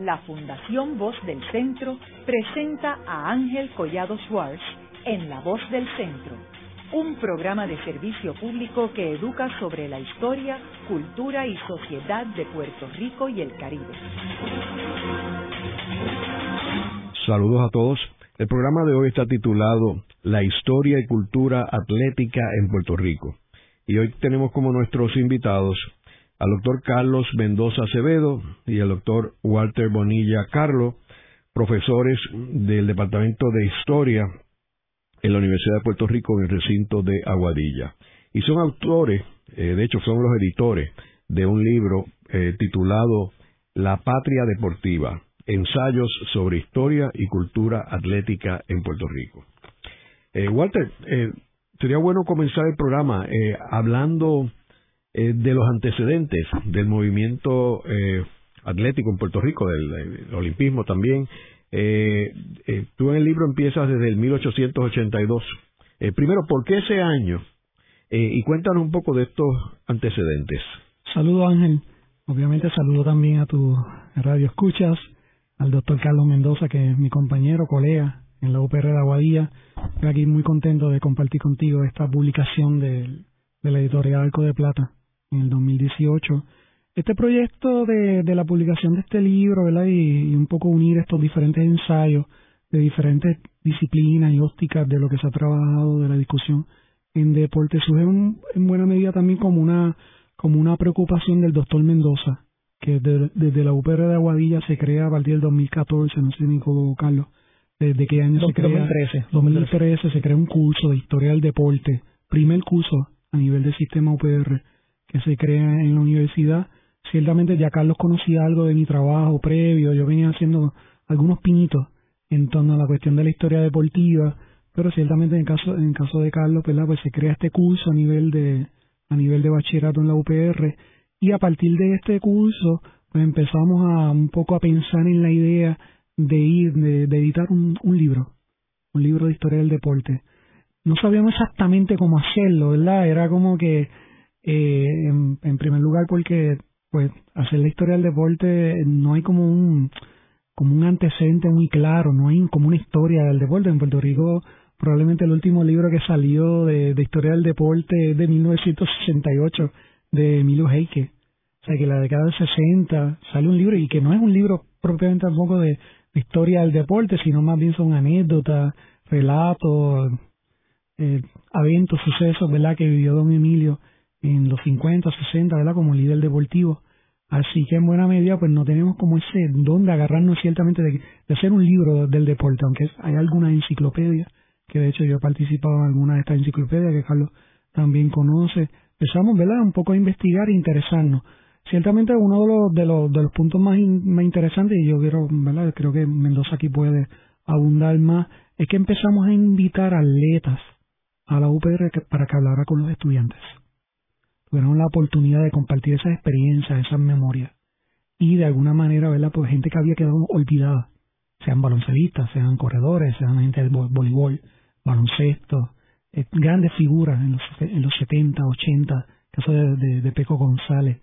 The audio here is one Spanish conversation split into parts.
la Fundación Voz del Centro presenta a Ángel Collado Schwartz en La Voz del Centro, un programa de servicio público que educa sobre la historia, cultura y sociedad de Puerto Rico y el Caribe. Saludos a todos. El programa de hoy está titulado La historia y cultura atlética en Puerto Rico. Y hoy tenemos como nuestros invitados al doctor Carlos Mendoza Acevedo y al doctor Walter Bonilla Carlo, profesores del Departamento de Historia en la Universidad de Puerto Rico en el recinto de Aguadilla. Y son autores, eh, de hecho son los editores de un libro eh, titulado La Patria Deportiva, ensayos sobre historia y cultura atlética en Puerto Rico. Eh, Walter, sería bueno comenzar el programa hablando eh, de los antecedentes del movimiento eh, atlético en Puerto Rico, del, olimpismo también. Eh, tú en el libro empiezas desde el 1882. primero, ¿por qué ese año? y cuéntanos un poco de estos antecedentes. Saludo Ángel, obviamente saludo también a tu radio escuchas, al doctor Carlos Mendoza, que es mi compañero, colega en la UPR de Aguadilla. Estoy aquí muy contento de compartir contigo esta publicación de la editorial Arco de Plata en el 2018. Este proyecto de, de la publicación de este libro, ¿verdad? Y, un poco unir estos diferentes ensayos de diferentes disciplinas y ópticas de lo que se ha trabajado de la discusión en deporte surge en buena medida también como una como una preocupación del doctor Mendoza, que desde la UPR de Aguadilla se crea a partir del 2014, no sé ni cómo Carlos, desde qué año se crea. 2013. 2013 se crea un curso de historia del deporte, primer curso a nivel del sistema UPR que se crea en la universidad. Ciertamente ya Carlos conocía algo de mi trabajo previo, yo venía haciendo algunos pinitos en torno a la cuestión de la historia deportiva, pero ciertamente en caso en caso de Carlos, pues se crea este curso a nivel de a nivel de bachillerato en la UPR y a partir de este curso pues empezamos a un poco a pensar en la idea de ir de, editar un, un libro, un libro de historia del deporte. No sabíamos exactamente cómo hacerlo, ¿verdad? Era como que eh, en, primer lugar porque pues hacer la historia del deporte no hay como un como un antecedente muy claro, no hay como una historia del deporte. En Puerto Rico probablemente el último libro que salió de, historia del deporte es de 1968 de Emilio Heike. O sea que la década del 60 sale un libro y que no es un libro propiamente tampoco de, historia del deporte, sino más bien son anécdotas, relatos, eh, eventos, sucesos, ¿verdad? Que vivió don Emilio en los 50, 60, ¿verdad? Como líder deportivo. Así que en buena medida pues no tenemos como ese don de agarrarnos ciertamente de, hacer un libro del deporte, aunque hay alguna enciclopedia, que de hecho yo he participado en alguna de estas enciclopedias que Carlos también conoce. Empezamos, ¿verdad? Un poco a investigar e interesarnos. Ciertamente uno de los, de los, de los puntos más, más interesantes, y yo quiero, ¿verdad? Creo que Mendoza aquí puede abundar más, es que empezamos a invitar atletas a la UPR para que hablara con los estudiantes tuvieron la oportunidad de compartir esas experiencias, esas memorias. Y de alguna manera, ¿verdad? Pues gente que había quedado olvidada, sean baloncelistas, sean corredores, sean gente del voleibol, baloncesto, eh, grandes figuras en los, en los 70, 80, caso de, de, Peco González,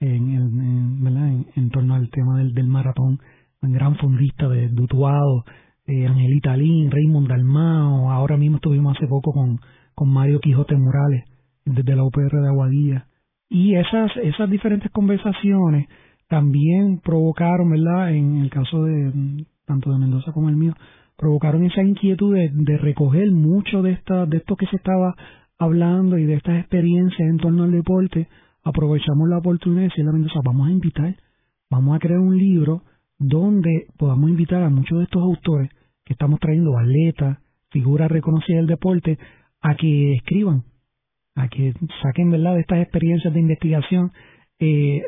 en, en, ¿verdad? En, torno al tema del, maratón, gran fondista de Dutuado, eh, Angelita Lin, Raymond Dalmao, ahora mismo estuvimos hace poco con, con Mario Quijote Morales, desde la UPR de Aguadilla. Y esas, esas diferentes conversaciones también provocaron, ¿verdad? En el caso de tanto de Mendoza como el mío, provocaron esa inquietud de, recoger mucho de, esta, de esto que se estaba hablando y de estas experiencias en torno al deporte. Aprovechamos la oportunidad de decirle a Mendoza, vamos a invitar, vamos a crear un libro donde podamos invitar a muchos de estos autores que estamos trayendo, atletas, figuras reconocidas del deporte, a que escriban a que saquen verdad de estas experiencias de investigación, eh,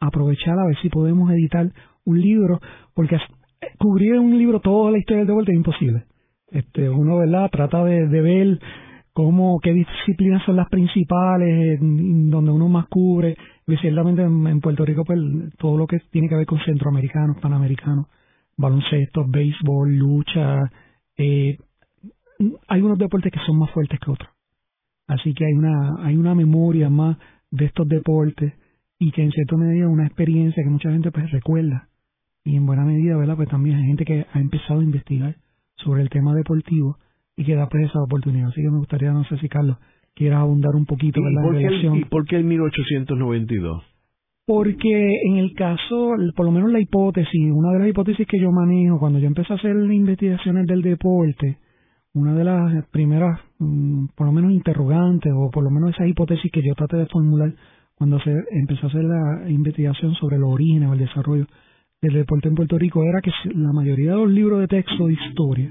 aprovechar a ver si podemos editar un libro, porque cubrir en un libro toda la historia del deporte es imposible. Este, uno verdad trata de, ver cómo qué disciplinas son las principales, donde uno más cubre, ciertamente en, Puerto Rico pues todo lo que tiene que ver con centroamericanos, panamericanos, baloncesto, béisbol, lucha, eh, hay unos deportes que son más fuertes que otros. Así que hay una, hay una memoria más de estos deportes y que en cierta medida una experiencia que mucha gente pues recuerda y en buena medida, ¿verdad? Pues también hay gente que ha empezado a investigar sobre el tema deportivo y que da pues esa oportunidad. Así que me gustaría, no sé si Carlos quieras abundar un poquito, ¿verdad? ¿Y por, qué el, ¿Y por qué el 1892? Porque en el caso, por lo menos la hipótesis, una de las hipótesis que yo manejo cuando yo empecé a hacer investigaciones del deporte, una de las primeras, mm, por lo menos interrogantes, o por lo menos esa hipótesis que yo traté de formular cuando se empezó a hacer la investigación sobre los orígenes o el desarrollo del deporte en Puerto Rico, era que la mayoría de los libros de texto de historia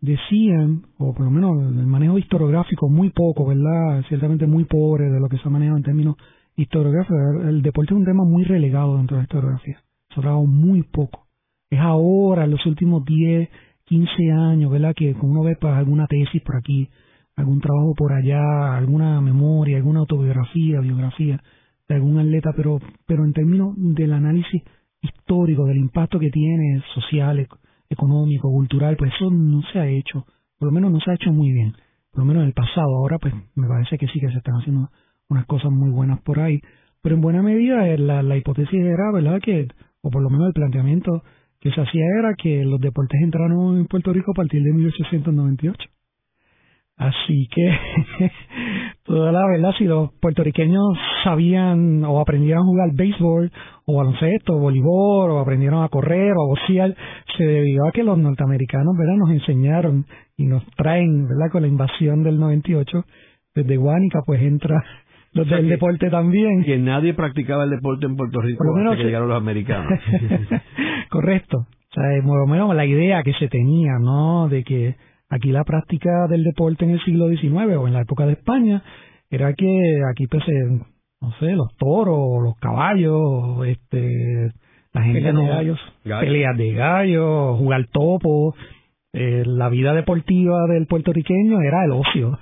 decían, o por lo menos el manejo historiográfico muy poco, ¿verdad? Ciertamente muy pobre de lo que se ha manejado en términos historiográficos. El deporte es un tema muy relegado dentro de la historiografía. Se ha hablado muy poco. Es ahora, en los últimos 10, 15 años, ¿verdad? Que uno ve para alguna tesis por aquí, algún trabajo por allá, alguna memoria, alguna autobiografía, biografía de algún atleta, pero, pero en términos del análisis histórico, del impacto que tiene social, económico, cultural, pues eso no se ha hecho, por lo menos no se ha hecho muy bien, por lo menos en el pasado, ahora pues me parece que sí que se están haciendo unas cosas muy buenas por ahí, pero en buena medida eh, la, la hipótesis era, ¿verdad?, que, o por lo menos el planteamiento que se hacía era que los deportes entraron en Puerto Rico a partir de 1898. Así que, toda la verdad, si los puertorriqueños sabían o aprendieron a jugar béisbol o baloncesto o voleibol o aprendieron a correr o a boxear, se debió a que los norteamericanos, ¿verdad?, nos enseñaron y nos traen, ¿verdad?, con la invasión del 98 desde Guánica, pues entra los del deporte también. Que nadie practicaba el deporte en Puerto Rico hasta que llegaron los americanos. Correcto. O sea, por lo menos la idea que se tenía, ¿no?, de que Aquí la práctica del deporte en el siglo XIX o en la época de España era que aquí pues no sé, los toros, los caballos, este, la gente de gallos, peleas de gallos, jugar topo, eh, la vida deportiva del puertorriqueño era el ocio.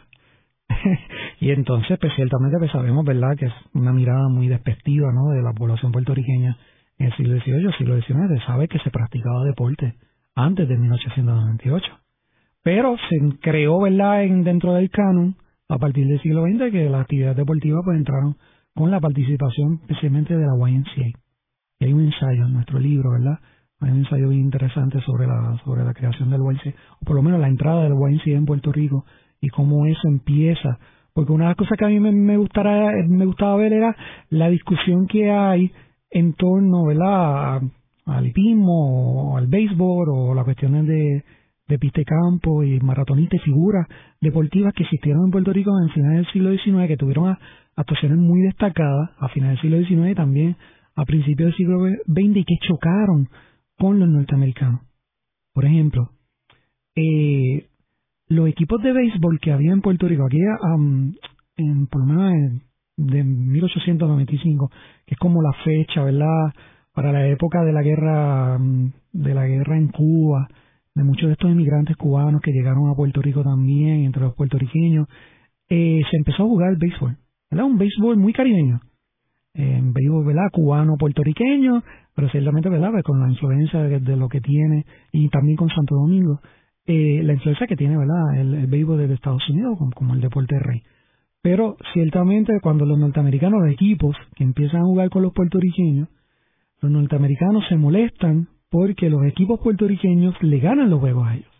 y entonces, pues ciertamente pues sabemos, ¿verdad?, que es una mirada muy despectiva, ¿no?, de la población puertorriqueña en el siglo XVIII, siglo XIX, sabe que se practicaba deporte antes de 1898. Pero se creó, ¿verdad?, en, dentro del canon, a partir del siglo XX, que las actividades deportivas pues entraron con la participación especialmente de la YMCA. Y hay un ensayo en nuestro libro, ¿verdad? Hay un ensayo bien interesante sobre la, sobre la creación del YMCA, o por lo menos la entrada del YMCA en Puerto Rico y cómo eso empieza. Porque una de las cosas que a mí me, me, gustara, me gustaba ver era la discusión que hay en torno, ¿verdad?, al hipismo, o al béisbol, o las cuestiones de de pista campo y maratonistas y figuras deportivas que existieron en Puerto Rico en finales del siglo XIX, que tuvieron actuaciones muy destacadas a finales del siglo XIX y también a principios del siglo XX y que chocaron con los norteamericanos. Por ejemplo, eh, los equipos de béisbol que había en Puerto Rico, aquí en, por lo menos de 1895, que es como la fecha, ¿verdad? Para la época de la guerra, de la guerra en Cuba, de muchos de estos inmigrantes cubanos que llegaron a Puerto Rico también, entre los puertorriqueños, eh, se empezó a jugar el béisbol, ¿verdad? Un béisbol muy caribeño, eh, béisbol, ¿verdad? Cubano, puertorriqueño, pero ciertamente, ¿verdad? Pues con la influencia de, lo que tiene y también con Santo Domingo, eh, la influencia que tiene, ¿verdad? El, béisbol de Estados Unidos como, como el deporte rey. Pero ciertamente cuando los norteamericanos, los equipos que empiezan a jugar con los puertorriqueños, los norteamericanos se molestan porque los equipos puertorriqueños le ganan los juegos a ellos.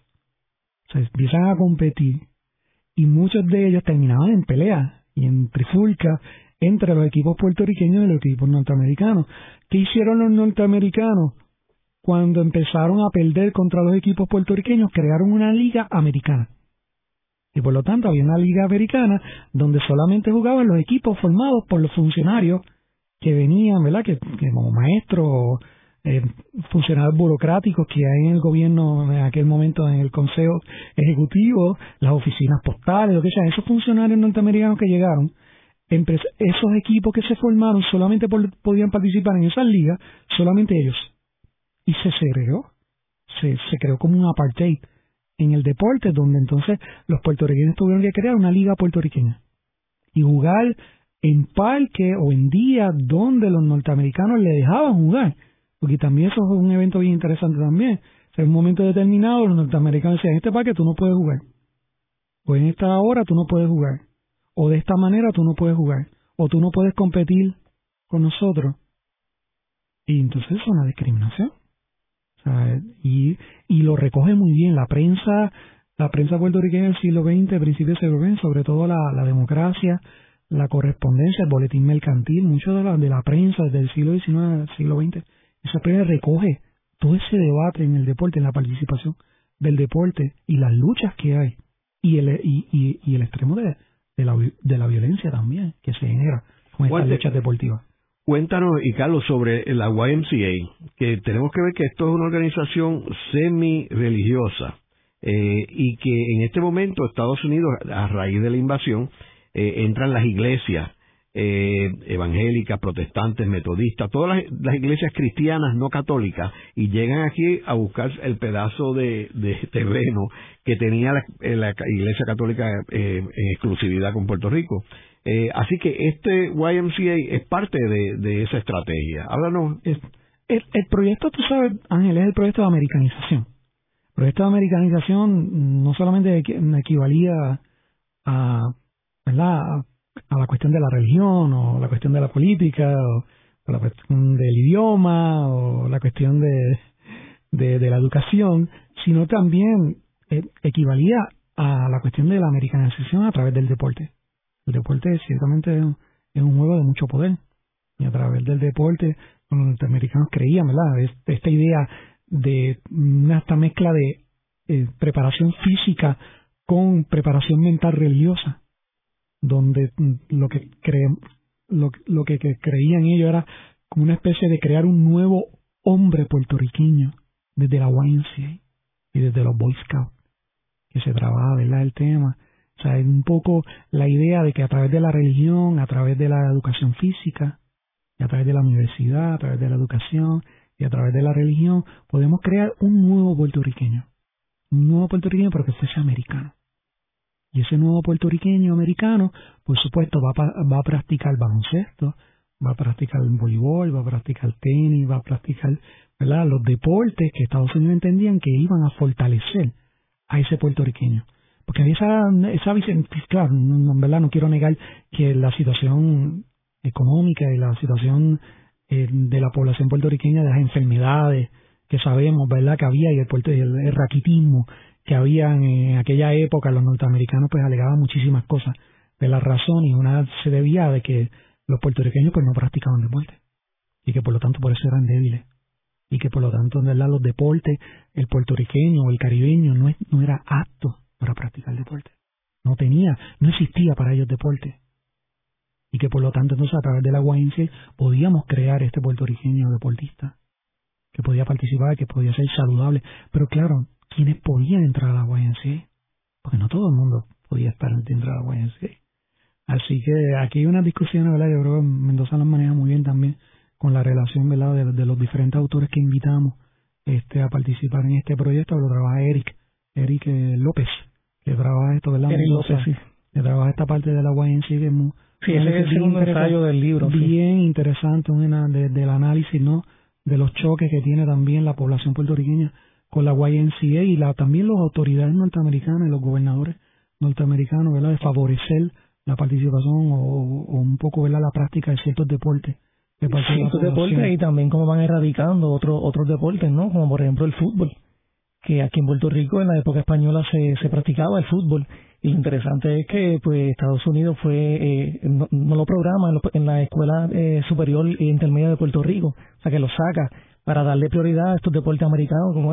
Se empiezan a competir y muchos de ellos terminaban en pelea y en trifulca entre los equipos puertorriqueños y los equipos norteamericanos. ¿Qué hicieron los norteamericanos? Cuando empezaron a perder contra los equipos puertorriqueños, crearon una liga americana. Y por lo tanto había una liga americana donde solamente jugaban los equipos formados por los funcionarios que venían, ¿verdad? Que, que como maestros eh, funcionarios burocráticos que hay en el gobierno en aquel momento, en el Consejo Ejecutivo, las oficinas postales, lo que sea, esos funcionarios norteamericanos que llegaron, esos equipos que se formaron solamente podían participar en esas ligas, solamente ellos. Y se creó, se, se creó como un apartheid en el deporte, donde entonces los puertorriqueños tuvieron que crear una liga puertorriqueña y jugar en parque o en días donde los norteamericanos le dejaban jugar porque también eso es un evento bien interesante también. en un momento determinado los norteamericanos decían, en este parque tú no puedes jugar. O en esta hora tú no puedes jugar. O de esta manera tú no puedes jugar. O tú no puedes competir con nosotros. Y entonces es una discriminación. Y, y lo recoge muy bien la prensa, la prensa puertorriqueña del siglo XX, principios del siglo XX, sobre todo la, la democracia, la correspondencia, el boletín mercantil, mucho de la, de la prensa desde el siglo XIX al siglo XX, esa prensa recoge todo ese debate en el deporte, en la participación del deporte y las luchas que hay y el, y, y, el extremo de, de, la, de la violencia también que se genera con estas luchas deportivas. Cuéntanos, y Carlos, sobre la YMCA, que tenemos que ver que esto es una organización semi-religiosa eh, y que en este momento Estados Unidos, a raíz de la invasión, eh, entran las iglesias eh, evangélicas, protestantes, metodistas, todas las, iglesias cristianas no católicas y llegan aquí a buscar el pedazo de, terreno que tenía la, iglesia católica en exclusividad con Puerto Rico. Eh, así que este YMCA es parte de, esa estrategia. Háblanos. el, el, proyecto, tú sabes, Ángel, es el proyecto de americanización. El proyecto de americanización no solamente equivalía a, a la cuestión de la religión o la cuestión de la política o, la cuestión del idioma o la cuestión de, de, la educación, sino también eh, equivalía a la cuestión de la americanización a través del deporte. El deporte ciertamente es un juego de mucho poder. Y a través del deporte, los norteamericanos creían, ¿verdad? Esta idea de una esta mezcla de eh, preparación física con preparación mental religiosa, donde mm, lo que creen, lo, lo que, creían ellos era como una especie de crear un nuevo hombre puertorriqueño desde la YMCA y desde los Boy Scouts, que se trabaja, ¿verdad? El tema o sea, es un poco la idea de que a través de la religión, a través de la educación física, y a través de la universidad, a través de la educación y a través de la religión, podemos crear un nuevo puertorriqueño. Un nuevo puertorriqueño, pero que fuese americano. Y ese nuevo puertorriqueño americano, por supuesto, va a, va a practicar baloncesto, va a practicar voleibol, va a practicar tenis, va a practicar ¿verdad? los deportes que Estados Unidos entendían que iban a fortalecer a ese puertorriqueño. Porque esa, esa claro, en verdad no quiero negar que la situación económica y la situación eh, de la población puertorriqueña, de las enfermedades que sabemos, ¿verdad?, que había y el, el, raquitismo que había en aquella época, los norteamericanos pues alegaban muchísimas cosas de la razón y una se debía de que los puertorriqueños pues no practicaban deporte y que por lo tanto por eso eran débiles y que por lo tanto ¿verdad? los deportes el puertorriqueño o el caribeño no, es, no era apto para practicar deporte. No tenía, no existía para ellos deporte. Y que por lo tanto entonces a través de la YMCA podíamos crear este puertorriqueño deportista que podía participar, que podía ser saludable. Pero claro, ¿quiénes podían entrar a la YMCA? Porque no todo el mundo podía estar dentro de la YMCA. Así que aquí hay una discusión, ¿verdad? Yo creo que Mendoza las maneja muy bien también con la relación, ¿verdad? De, de los diferentes autores que invitamos este, a participar en este proyecto. Lo trabaja Eric, Eric eh, López, que trabaja esto, ¿verdad? López, Que trabaja esta parte de la YNC que es muy, Sí, ese es el segundo ensayo del libro. Bien interesante, una de, del análisis, ¿no? De los choques que tiene también la población puertorriqueña con la YNCA y la, también las autoridades norteamericanas y los gobernadores norteamericanos, ¿verdad? De favorecer la participación o, un poco, ¿verdad? La práctica de ciertos deportes. ciertos deportes y también cómo van erradicando otros otros deportes, ¿no? Como por ejemplo el fútbol que aquí en Puerto Rico en la época española se, se practicaba el fútbol. Y lo interesante es que pues Estados Unidos fue eh, no, lo programa en, la escuela eh, superior e intermedia de Puerto Rico. O sea que lo saca para darle prioridad a estos deportes americanos como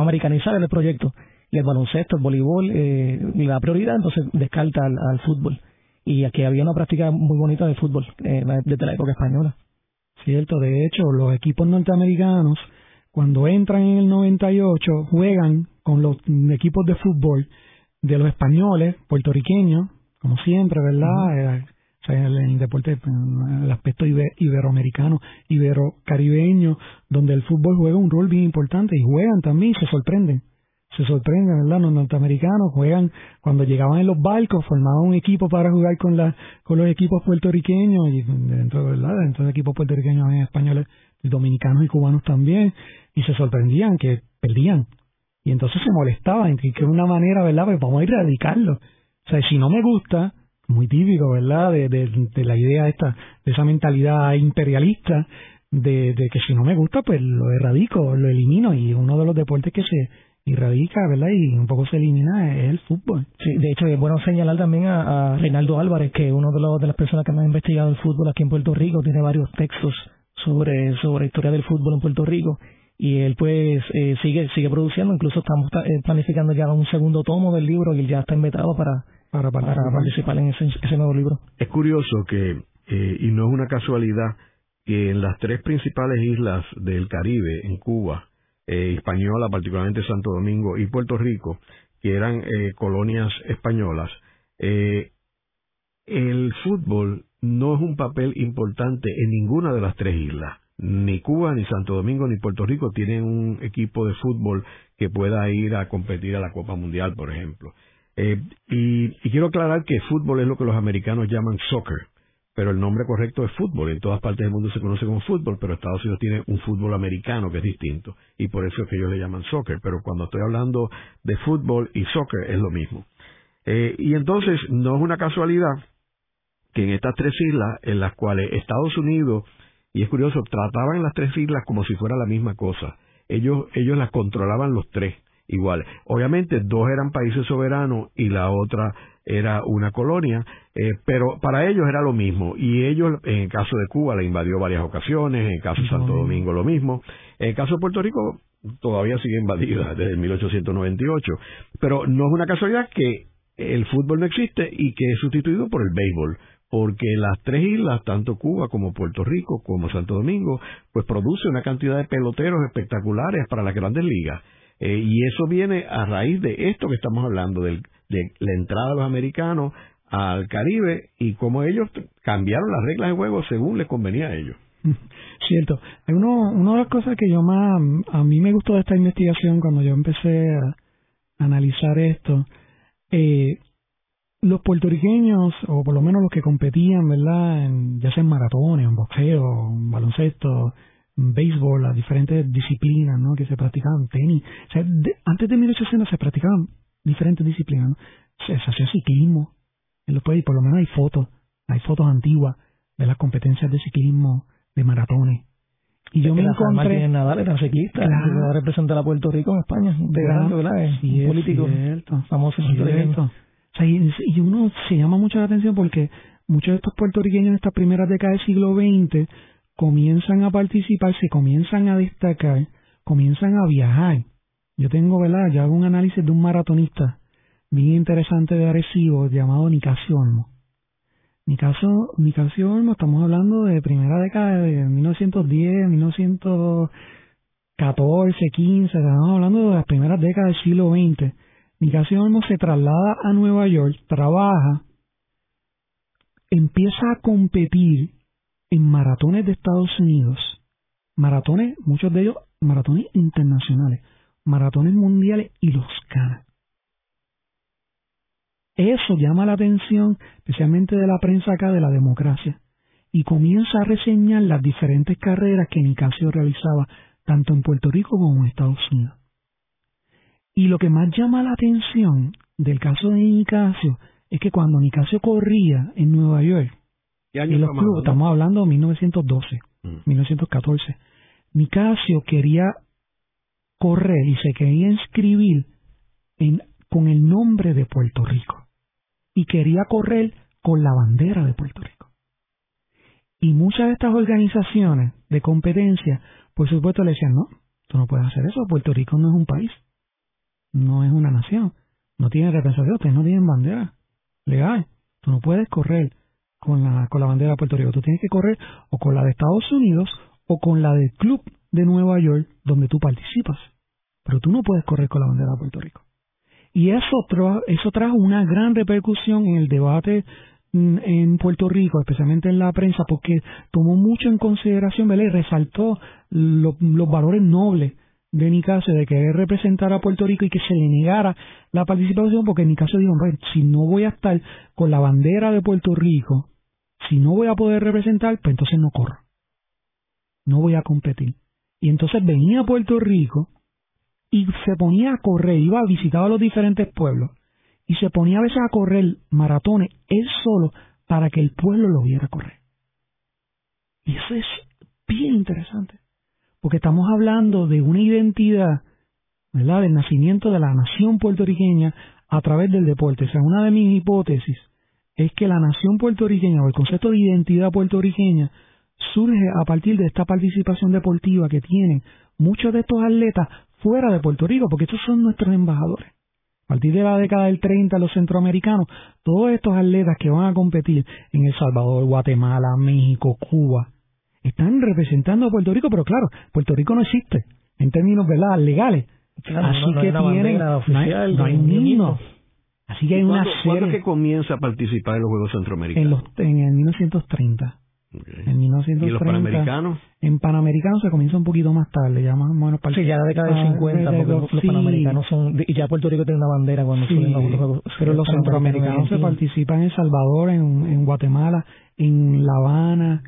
americanizar el proyecto. Y el baloncesto el voleibol eh, le da prioridad entonces descarta al, fútbol. Y aquí había una práctica muy bonita de fútbol eh, desde la época española. Cierto de hecho los equipos norteamericanos cuando entran en el 98, juegan con los equipos de fútbol de los españoles, puertorriqueños, como siempre, ¿verdad? O sea, el, el, deporte, el aspecto iberoamericano, iberocaribeño, donde el fútbol juega un rol bien importante y juegan también, se sorprenden. Se sorprenden, ¿verdad? Los norteamericanos juegan, cuando llegaban en los barcos, formaban un equipo para jugar con, la, con los equipos puertorriqueños, y dentro, ¿verdad? dentro de equipos puertorriqueños hay españoles, dominicanos y cubanos también, y se sorprendían que perdían. Y entonces se molestaban, y que una manera, ¿verdad? Pues vamos a erradicarlo. O sea, si no me gusta, muy típico, ¿verdad? De, la idea esta, de esa mentalidad imperialista, de, que si no me gusta, pues lo erradico, lo elimino. Y uno de los deportes que se radica, ¿verdad? Y un poco se elimina es el fútbol. Sí, de hecho es bueno señalar también a, Reinaldo Álvarez, que uno de, los, de las personas que más ha investigado el fútbol aquí en Puerto Rico, tiene varios textos sobre sobre historia del fútbol en Puerto Rico. Y él pues eh, sigue sigue produciendo, incluso estamos eh, planificando ya un segundo tomo del libro y él ya está invitado para para, participar. en ese, ese, nuevo libro. Es curioso que, eh, y no es una casualidad, que en las tres principales islas del Caribe, en Cuba, eh, Hispaniola, particularmente Santo Domingo y Puerto Rico, que eran eh, colonias españolas, eh, el fútbol no es un papel importante en ninguna de las tres islas. Ni Cuba, ni Santo Domingo, ni Puerto Rico tienen un equipo de fútbol que pueda ir a competir a la Copa Mundial, por ejemplo. y, quiero aclarar que fútbol es lo que los americanos llaman soccer pero el nombre correcto es fútbol. En todas partes del mundo se conoce como fútbol, pero Estados Unidos tiene un fútbol americano que es distinto y por eso es que ellos le llaman soccer. Pero cuando estoy hablando de fútbol y soccer es lo mismo. Eh, y entonces no es una casualidad que en estas tres islas, en las cuales Estados Unidos, y es curioso, trataban las tres islas como si fuera la misma cosa. Ellos, ellos las controlaban los tres iguales. Obviamente dos eran países soberanos y la otra era una colonia, eh, pero para ellos era lo mismo. Y ellos, en el caso de Cuba, la invadió varias ocasiones, en el caso de Santo Domingo lo mismo. En el caso de Puerto Rico, todavía sigue invadida desde 1898. Pero no es una casualidad que el fútbol no existe y que es sustituido por el béisbol porque las tres islas, tanto Cuba como Puerto Rico como Santo Domingo, pues produce una cantidad de peloteros espectaculares para las grandes ligas. Eh, y eso viene a raíz de esto que estamos hablando, del de la entrada de los americanos al Caribe y cómo ellos cambiaron las reglas de juego según les convenía a ellos. Cierto. Uno, una de las cosas que yo más, a mí me gustó de esta investigación cuando yo empecé a analizar esto, eh, los puertorriqueños, o por lo menos los que competían, ¿verdad? En, ya sea en maratones, en boxeo, en baloncesto, en béisbol, las diferentes disciplinas, ¿no? Que se practicaban, tenis. O sea, antes de 1800 se practicaban diferentes disciplinas. Se, hacía ciclismo en los países, por lo menos hay fotos, hay fotos antiguas de las competencias de ciclismo, de maratones. Y yo me encontré... Nadal era ciclista, claro. representar a Puerto Rico en España, de grande, ¿verdad? Es político famoso. Cierto. Y, uno se llama mucho la atención porque muchos de estos puertorriqueños en estas primeras décadas del siglo XX comienzan a participar, se comienzan a destacar, comienzan a viajar. Yo tengo, ¿verdad? Yo hago un análisis de un maratonista bien interesante de Arecibo llamado Nicasio Olmo. Nicasio Olmo, estamos hablando de primera década de 1910, 1914, 15, estamos hablando de las primeras décadas del siglo XX. Nicasio se traslada a Nueva York, trabaja, empieza a competir en maratones de Estados Unidos, maratones, muchos de ellos maratones internacionales maratones mundiales y los gana. Eso llama la atención, especialmente de la prensa acá de la democracia, y comienza a reseñar las diferentes carreras que Nicasio realizaba tanto en Puerto Rico como en Estados Unidos. Y lo que más llama la atención del caso de Nicasio es que cuando Nicasio corría en Nueva York, en los clubes, estamos hablando de 1912, 1914, mm. Nicasio quería correr y se quería inscribir en, con el nombre de Puerto Rico. Y quería correr con la bandera de Puerto Rico. Y muchas de estas organizaciones de competencia, por supuesto, le decían, no, tú no puedes hacer eso, Puerto Rico no es un país, no es una nación, no tiene representación, ustedes no tienen bandera legal, tú no puedes correr con la, con la bandera de Puerto Rico, tú tienes que correr o con la de Estados Unidos o con la del club de Nueva York donde tú participas pero tú no puedes correr con la bandera de Puerto Rico. Y eso, eso trajo una gran repercusión en el debate en Puerto Rico, especialmente en la prensa, porque tomó mucho en consideración. Y resaltó los valores nobles de Nicasio de querer representar a Puerto Rico y que se le negara la participación, porque Nicasio dijo, si no voy a estar con la bandera de Puerto Rico, si no voy a poder representar, pues entonces no corro. No voy a competir. Y entonces venía a Puerto Rico y se ponía a correr, iba a visitar a los diferentes pueblos y se ponía a veces a correr maratones él solo para que el pueblo lo viera correr. Y eso es bien interesante, porque estamos hablando de una identidad, ¿verdad?, del nacimiento de la nación puertorriqueña a través del deporte. O sea, una de mis hipótesis es que la nación puertorriqueña o el concepto de identidad puertorriqueña surge a partir de esta participación deportiva que tienen muchos de estos atletas fuera de Puerto Rico, porque estos son nuestros embajadores. A partir de la década del 30, los centroamericanos, todos estos atletas que van a competir en El Salvador, Guatemala, México, Cuba, están representando a Puerto Rico, pero claro, Puerto Rico no existe en términos ¿verdad? legales. Así que tienen, no hay, no Así que hay una serie. ¿Cuándo que comienza a participar en los Juegos Centroamericanos? En, en el 1930. En 1930, ¿Y los panamericanos? En panamericanos se comienza un poquito más tarde, ya más o menos para Sí, ya la década de 50, porque los, panamericanos son. Y ya Puerto Rico tiene una bandera cuando sí, suben los Juegos. Pero los centroamericanos se participan en El Salvador, en, en Guatemala, en La Habana,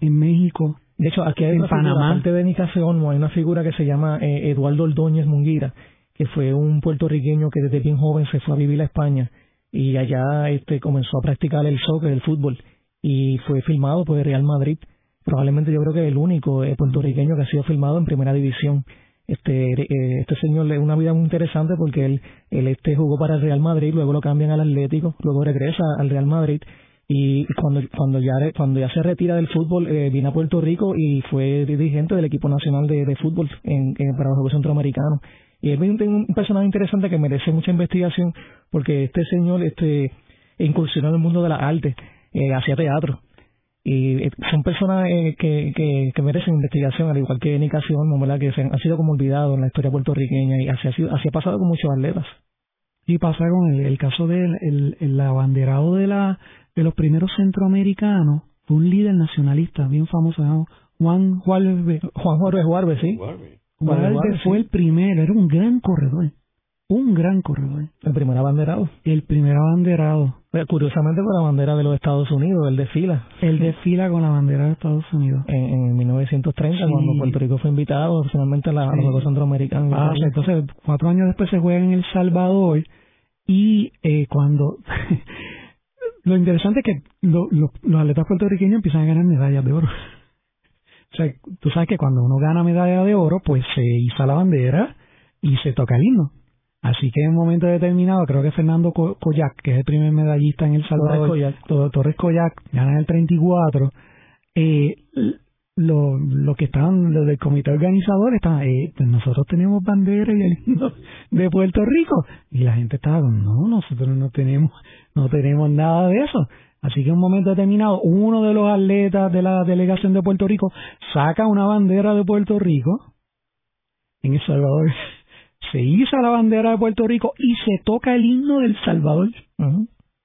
en México. De hecho, aquí hay en Panamá. Figura, de hay una figura que se llama eh, Eduardo Ordóñez Munguira, que fue un puertorriqueño que desde bien joven se fue a vivir a España y allá este comenzó a practicar el soccer, el fútbol y fue filmado por el Real Madrid. Probablemente yo creo que es el único eh, puertorriqueño que ha sido filmado en primera división. Este eh, este señor le una vida muy interesante porque él, él este jugó para el Real Madrid, luego lo cambian al Atlético, luego regresa al Real Madrid y cuando cuando ya cuando ya se retira del fútbol eh, viene a Puerto Rico y fue dirigente del equipo nacional de, fútbol en, para los Juegos Centroamericanos y es un, un personaje interesante que merece mucha investigación porque este señor este incursionó en el mundo de las artes eh, hacía teatro. Y eh, son personas eh, que, que, merecen investigación, al igual que Nica que se han, sido como olvidados en la historia puertorriqueña y así ha, sido, así ha pasado con muchos atletas. Y pasa con el, caso del el, el, abanderado de, la, de los primeros centroamericanos, fue un líder nacionalista bien famoso, Juan Juárez. Juan Juárez Juárez, sí. Juárez, fue el primero, era un gran corredor un gran corredor. El primer abanderado. El primer abanderado. curiosamente con la bandera de los Estados Unidos, el desfila. El desfila con la bandera de Estados Unidos. En, en 1930, cuando Puerto Rico fue invitado finalmente a, la, los Juegos Centroamericanos. Ah, entonces cuatro años después se juega en El Salvador y eh, cuando... lo interesante es que los atletas puertorriqueños empiezan a ganar medallas de oro. O sea, tú sabes que cuando uno gana medalla de oro, pues se iza la bandera y se toca el himno. Así que en un momento determinado, creo que Fernando Coyac, que es el primer medallista en El Salvador, Torres Coyac, gana el 34, eh, lo, lo que estaban, los del comité organizador, estaban, eh, pues nosotros tenemos bandera y el himno de Puerto Rico. Y la gente estaba, no, nosotros no tenemos, no tenemos nada de eso. Así que en un momento determinado, uno de los atletas de la delegación de Puerto Rico saca una bandera de Puerto Rico en El Salvador se hizo la bandera de Puerto Rico y se toca el himno del Salvador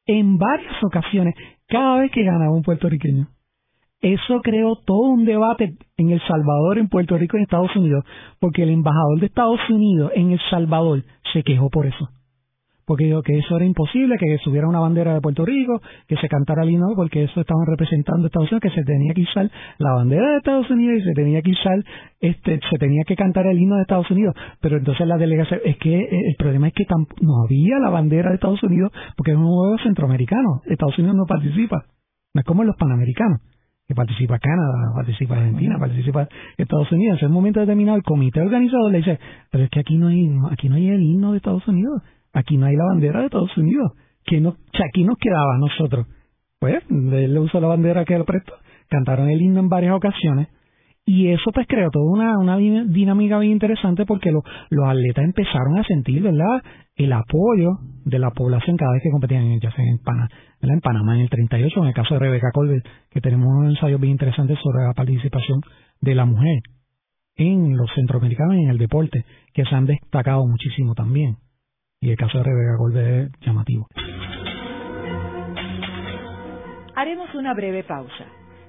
en varias ocasiones, cada vez que ganaba un puertorriqueño. Eso creó todo un debate en El Salvador, en Puerto Rico en Estados Unidos, porque el embajador de Estados Unidos en El Salvador se quejó por eso porque dijo que eso era imposible, que subiera una bandera de Puerto Rico, que se cantara el himno, porque eso estaban representando a Estados Unidos, que se tenía que usar la bandera de Estados Unidos y se tenía que usar, este, se tenía que cantar el himno de Estados Unidos. Pero entonces la delegación, es que eh, el problema es que no había la bandera de Estados Unidos, porque es un juego centroamericano. Estados Unidos no participa. No es como los panamericanos que participa Canadá, participa Argentina, participa Estados Unidos. En un momento determinado el comité organizador le dice, pero es que aquí no hay, aquí no hay el himno de Estados Unidos. Aquí no hay la bandera de Estados Unidos. Que no, aquí nos quedaba a nosotros. Pues, él le usó la bandera que él prestó. Cantaron el himno en varias ocasiones. Y eso pues creó toda una, una dinámica bien interesante porque los atletas empezaron a sentir, ¿verdad?, el apoyo de la población cada vez que competían, ya sea en, Panamá, en Panamá en el 38, en el caso de Rebeca Colbert, que tenemos un ensayo bien interesante sobre la participación de la mujer en los centroamericanos y en el deporte, que se han destacado muchísimo también. Y el caso de Rebeca Golde es llamativo. Haremos una breve pausa,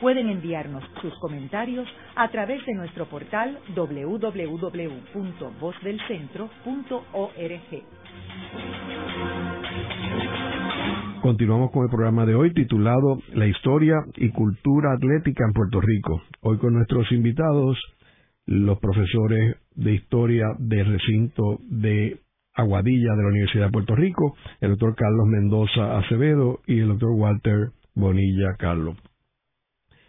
Pueden enviarnos sus comentarios a través de nuestro portal www.vozdelcentro.org. Continuamos con el programa de hoy titulado La historia y cultura atlética en Puerto Rico. Hoy con nuestros invitados, los profesores de historia del recinto de Aguadilla de la Universidad de Puerto Rico, el doctor Carlos Mendoza Acevedo y el doctor Walter Bonilla Carlos.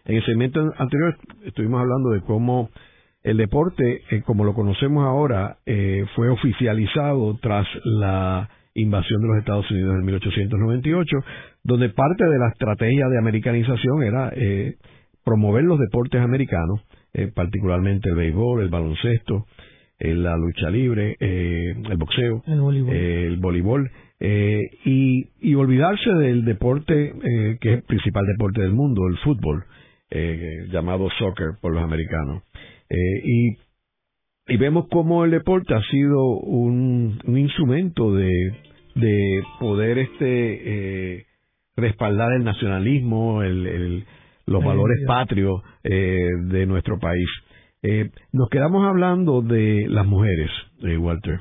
En el segmento anterior estuvimos hablando de cómo el deporte, eh, como lo conocemos ahora, eh, fue oficializado tras la invasión de los Estados Unidos en 1898, donde parte de la estrategia de americanización era eh, promover los deportes americanos, particularmente el béisbol, el baloncesto, la lucha libre, el boxeo, el voleibol, y, y, olvidarse del deporte que es el principal deporte del mundo, el fútbol eh, llamado soccer por los americanos. Eh, y, y vemos cómo el deporte ha sido un, un instrumento de, de poder este eh, respaldar el nacionalismo, el, el los valores patrios eh, de nuestro país. Eh, nos quedamos hablando de las mujeres, eh, Walter,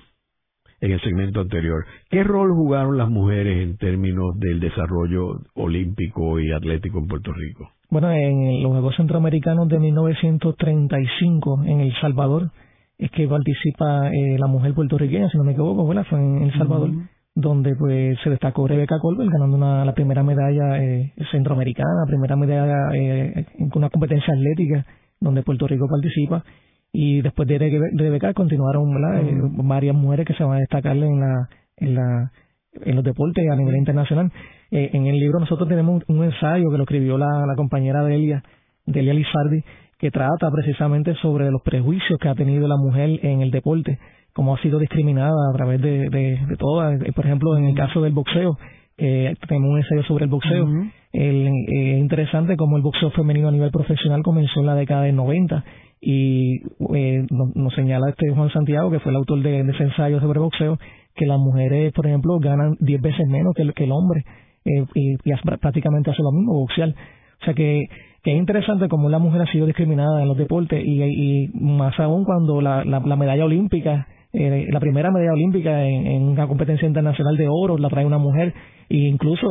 en el segmento anterior. ¿Qué rol jugaron las mujeres en términos del desarrollo olímpico y atlético en Puerto Rico? Bueno, en los Juegos Centroamericanos de 1935 en El Salvador es que participa eh, la mujer puertorriqueña, si no me equivoco, ¿verdad? Fue en El Salvador, donde pues se destacó Rebeca Colbert ganando una, la primera medalla eh, centroamericana, primera medalla eh, en una competencia atlética donde Puerto Rico participa. Y después de Rebeca continuaron eh, varias mujeres que se van a destacar en la, en la en los deportes a nivel internacional. Eh, en el libro nosotros tenemos un, ensayo que lo escribió la, la compañera Delia, Delia Lizardi, que trata precisamente sobre los prejuicios que ha tenido la mujer en el deporte, cómo ha sido discriminada a través de, de, de todas. Eh, por ejemplo, en el caso del boxeo, eh, tenemos un ensayo sobre el boxeo. Es interesante cómo el boxeo femenino a nivel profesional comenzó en la década del 90 y eh, nos, señala este Juan Santiago, que fue el autor de, ensayo sobre boxeo, que las mujeres, por ejemplo, ganan 10 veces menos que el, que el hombre eh, y, prácticamente hace lo mismo, boxear. O sea que, que es interesante cómo la mujer ha sido discriminada en los deportes y, y más aún cuando la, la, medalla olímpica, eh, la primera medalla olímpica en, una competencia internacional de oro la trae una mujer e incluso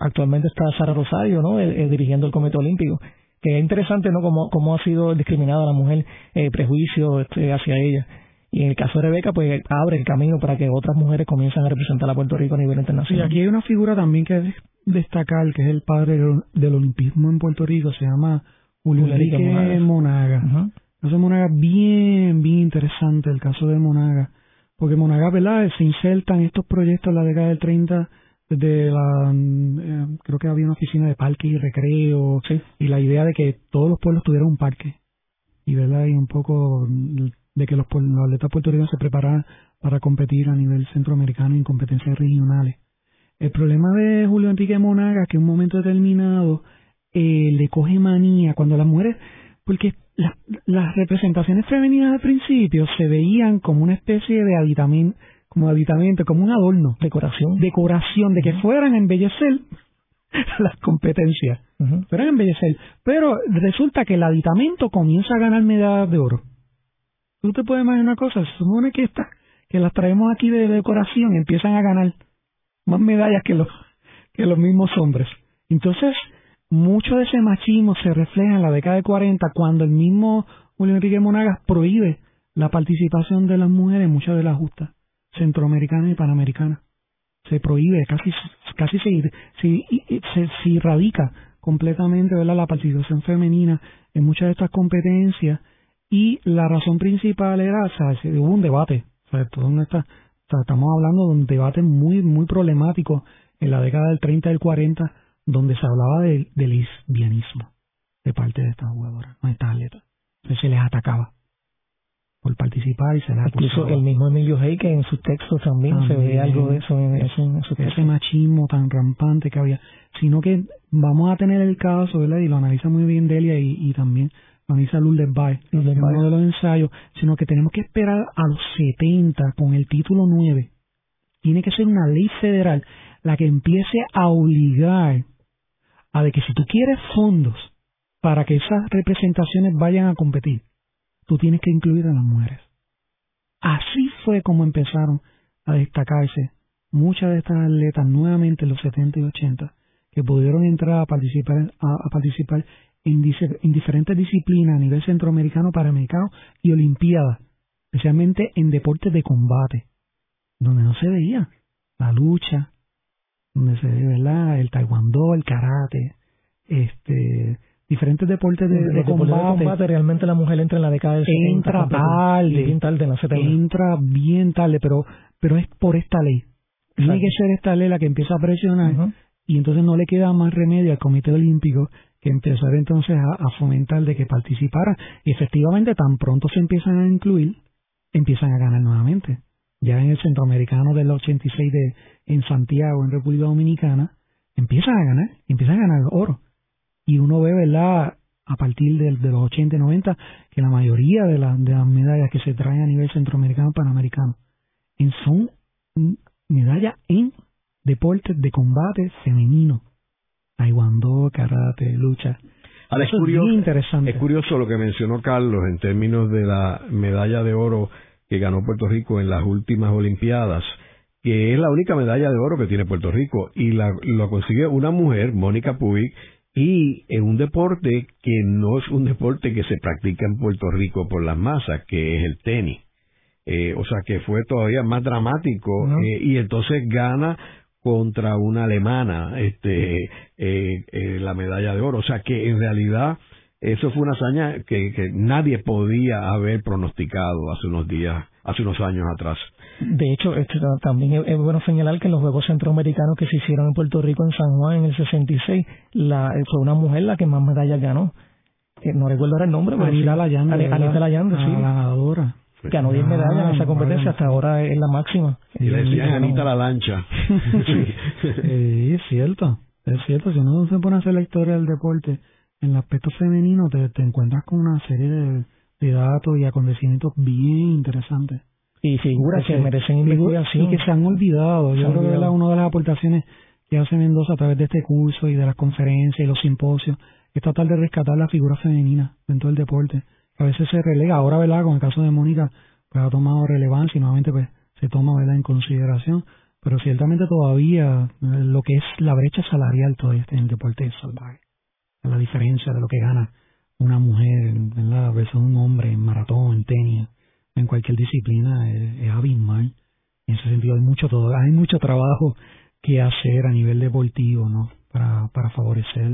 actualmente está Sara Rosario ¿no? Eh, dirigiendo el Comité Olímpico que es interesante no cómo, cómo ha sido discriminada la mujer eh, prejuicio este, hacia ella y en el caso de Rebeca, pues abre el camino para que otras mujeres comiencen a representar a Puerto Rico a nivel internacional. Y aquí hay una figura también que es destacar, que es el padre del olimpismo en Puerto Rico, se llama Julio Enrique Monaga. Monaga. Monaga bien, bien interesante el caso de Monaga, porque Monaga, ¿verdad? Se inserta en estos proyectos en la década del 30 de la, eh, creo que había una oficina de parque y recreo, y la idea de que todos los pueblos tuvieran un parque. Y, ¿verdad? Y un poco de que los, atletas puertorriqueños se prepararan para competir a nivel centroamericano en competencias regionales. El problema de Julio Enrique Monaga que en un momento determinado eh, le coge manía cuando las mujeres, porque las representaciones femeninas al principio se veían como una especie de aditamento, como aditamento, como un adorno, decoración, decoración de que fueran a embellecer las competencias, fueran a embellecer. Pero resulta que el aditamento comienza a ganar medallas de oro. Tú te puedes imaginar una cosa, se supone que estas, que las traemos aquí de decoración empiezan a ganar más medallas que los, que los mismos hombres. Entonces, mucho de ese machismo se refleja en la década de 40 cuando el mismo Julio Enrique Monagas prohíbe la participación de las mujeres en muchas de las justas centroamericanas y panamericanas. Se prohíbe, casi, casi se, se, se, irradica completamente la participación femenina en muchas de estas competencias y la razón principal era, o hubo un debate, o sea, estamos hablando de un debate muy, muy problemático en la década del 30 y del 40, donde se hablaba del lesbianismo de parte de estas jugadoras, no estas atletas. Se les atacaba por participar y se les Incluso el mismo Emilio Hey, que en sus textos también, se ve algo de eso en, Ese machismo tan rampante que había. Sino que vamos a tener el caso, ¿verdad? Y lo analiza muy bien Delia y, y también organiza Lourdes Bay, uno de los ensayos, sino que tenemos que esperar a los 70 con el título 9. Tiene que ser una ley federal la que empiece a obligar a de que si tú quieres fondos para que esas representaciones vayan a competir, tú tienes que incluir a las mujeres. Así fue como empezaron a destacarse muchas de estas atletas nuevamente en los 70 y 80 que pudieron entrar a participar, a, participar en, en, diferentes disciplinas a nivel centroamericano, panamericano y olimpiadas, especialmente en deportes de combate, donde no se veía la lucha, donde se ve el taekwondo, el karate, este diferentes deportes de, combate. realmente la mujer entra en la década del entra tarde, bien tarde entra bien tarde pero pero es por esta ley. Tiene que ser esta ley la que empieza a presionar y entonces no le queda más remedio al Comité Olímpico que empezar entonces a, fomentar de que participara. Y efectivamente tan pronto se empiezan a incluir empiezan a ganar nuevamente. Ya en el centroamericano del 86 de en Santiago en República Dominicana empiezan a ganar empiezan a ganar oro y uno ve, ¿verdad? A partir de, los 80 y 90, que la mayoría de, las medallas que se traen a nivel centroamericano panamericano son medallas en deportes de combate femenino. Taekwondo, karate, lucha. es, curioso, interesante. es curioso lo que mencionó Carlos en términos de la medalla de oro que ganó Puerto Rico en las últimas Olimpiadas, que es la única medalla de oro que tiene Puerto Rico y la, lo consiguió una mujer, Mónica Puig, y en un deporte que no es un deporte que se practica en Puerto Rico por las masas, que es el tenis. Eh, o sea que fue todavía más dramático eh, y entonces gana contra una alemana este eh, la medalla de oro. O sea que en realidad eso fue una hazaña que, que nadie podía haber pronosticado hace unos días, hace unos años atrás. De hecho, este, también es, bueno señalar que en los Juegos Centroamericanos que se hicieron en Puerto Rico, en San Juan, en el 66, la, fue una mujer la que más medallas ganó. no recuerdo ahora el nombre, pero Anita Layande. Anita Layande, sí. La ganadora. Ganó 10 medallas en esa competencia, hasta ahora es la máxima. Y le decían Anita la lancha. sí. es cierto, es cierto. Si uno se pone a hacer la historia del deporte, en el aspecto femenino te, te encuentras con una serie de, de datos y acontecimientos bien interesantes y figuras que, merecen investigación. Y que se han olvidado. Yo creo que una de las aportaciones que hace Mendoza a través de este curso y de las conferencias y los simposios es tratar de rescatar la figura femenina dentro del deporte. a veces se relega. Ahora, ¿verdad? Con el caso de Mónica, pues ha tomado relevancia y nuevamente pues se toma, ¿verdad?, en consideración. Pero ciertamente todavía lo que es la brecha salarial todavía está en el deporte es salvaje. La diferencia de lo que gana una mujer, ¿verdad?, versus un hombre en maratón, en tenis en cualquier disciplina es, abismal. En ese sentido hay mucho todo, hay mucho trabajo que hacer a nivel deportivo, ¿no? Para, para favorecer